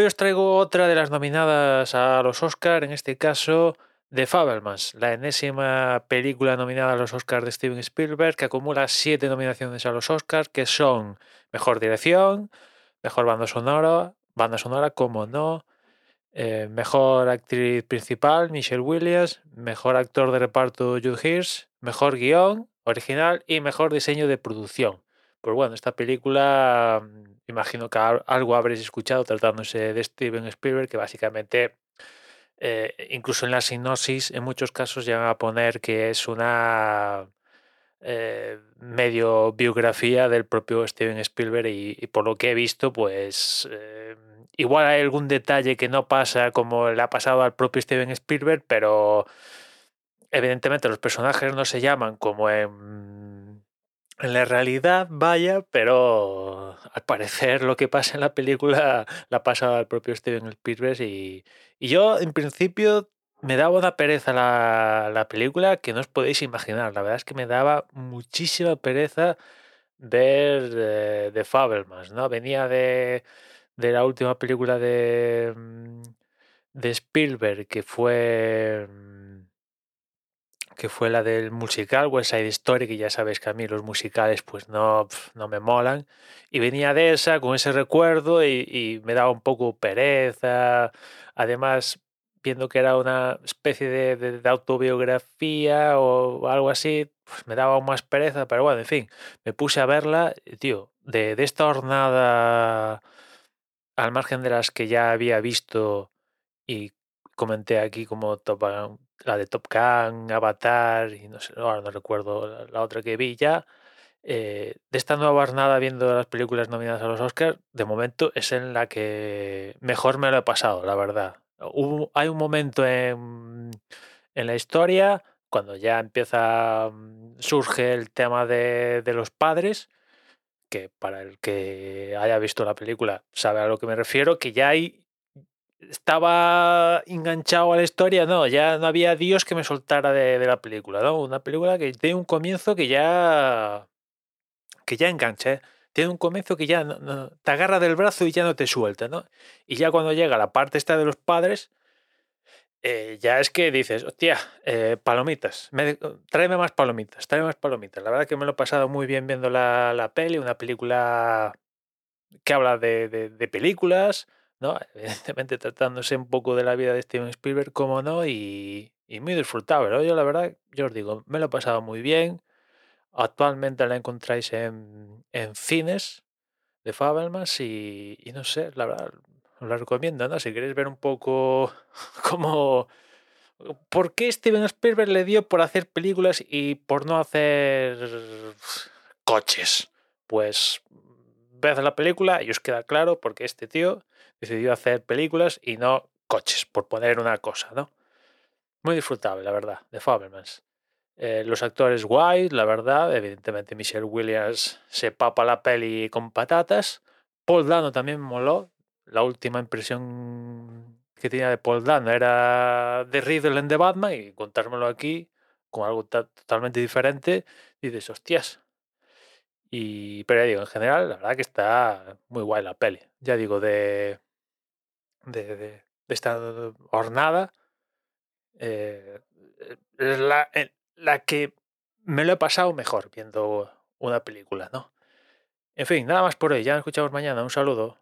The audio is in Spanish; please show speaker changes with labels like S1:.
S1: Hoy os traigo otra de las nominadas a los Oscar, en este caso The Fabelmans, la enésima película nominada a los Oscars de Steven Spielberg, que acumula siete nominaciones a los Oscars, que son Mejor Dirección, Mejor Banda Sonora, Banda Sonora, como no, eh, Mejor Actriz Principal, Michelle Williams, Mejor Actor de Reparto, Jude Hirsch, Mejor Guión Original y Mejor Diseño de Producción. Pues bueno, esta película imagino que algo habréis escuchado tratándose de Steven Spielberg, que básicamente, eh, incluso en la sinopsis, en muchos casos llegan a poner que es una eh, medio biografía del propio Steven Spielberg y, por lo que he visto, pues eh, igual hay algún detalle que no pasa como le ha pasado al propio Steven Spielberg, pero evidentemente los personajes no se llaman como en en la realidad, vaya, pero al parecer lo que pasa en la película la pasa al propio Steven Spielberg y, yo en principio me daba una pereza la, la, película que no os podéis imaginar. La verdad es que me daba muchísima pereza ver de, de Fabelmans, ¿no? Venía de, de la última película de, mm, de Spielberg que fue que fue la del musical West Side Story, que ya sabéis que a mí los musicales pues no, no me molan. Y venía de esa con ese recuerdo y, me daba un poco pereza. Además, viendo que era una especie de, autobiografía o algo así, pues me daba más pereza. Pero bueno, en fin, me puse a verla, tío, de, de esta jornada al margen de las que ya había visto y comenté aquí como top, la de Top Gun, Avatar y no sé, ahora no recuerdo la otra que vi ya. Eh, de esta nueva jornada viendo las películas nominadas a los Oscars, de momento es en la que mejor me lo he pasado, la verdad. hay un momento en, en, la historia cuando ya empieza, mm, surge el tema de, de los padres, que para el que haya visto la película sabe a lo que me refiero, que ya hay estaba enganchado a la historia, no, ya no había Dios que me soltara de, la película, ¿no? Una película que tiene un comienzo que ya que ya engancha, ¿eh? tiene un comienzo que ya no, te agarra del brazo y ya no te suelta, ¿no? Y ya cuando llega la parte esta de los padres, eh, ya es que dices, hostia, eh, palomitas, me, tráeme más palomitas, tráeme más palomitas. La verdad que me lo he pasado muy bien viendo la, la peli, una película que habla de, de películas, ¿no? Evidentemente tratándose un poco de la vida de Steven Spielberg, como no, y, muy disfrutable. Yo la verdad, yo os digo, me lo he pasado muy bien. Actualmente la encontráis en, en cines de Fabelmans y, y, no sé, la verdad, os la recomiendo, ¿no? Si queréis ver un poco cómo... ¿Por qué Steven Spielberg le dio por hacer películas y por no hacer coches? Pues ved la película y os queda claro porque este tío decidió hacer películas y no coches, por poner una cosa, ¿no? Muy disfrutable, la verdad, de Fabelmans. Eh, los actores guay, la verdad, evidentemente Michelle Williams se papa la peli con patatas. Paul Dano también moló. La última impresión que tenía de Paul Dano era de Riddle en The Batman y contármelo aquí con algo totalmente diferente, dices, hostias. Y, pero ya digo, en general, la verdad que está muy guay la peli. Ya digo, de de, de, esta jornada eh, es la, la que me lo he pasado mejor viendo una película, ¿no? En fin, nada más por hoy. Ya nos escuchamos mañana. Un saludo.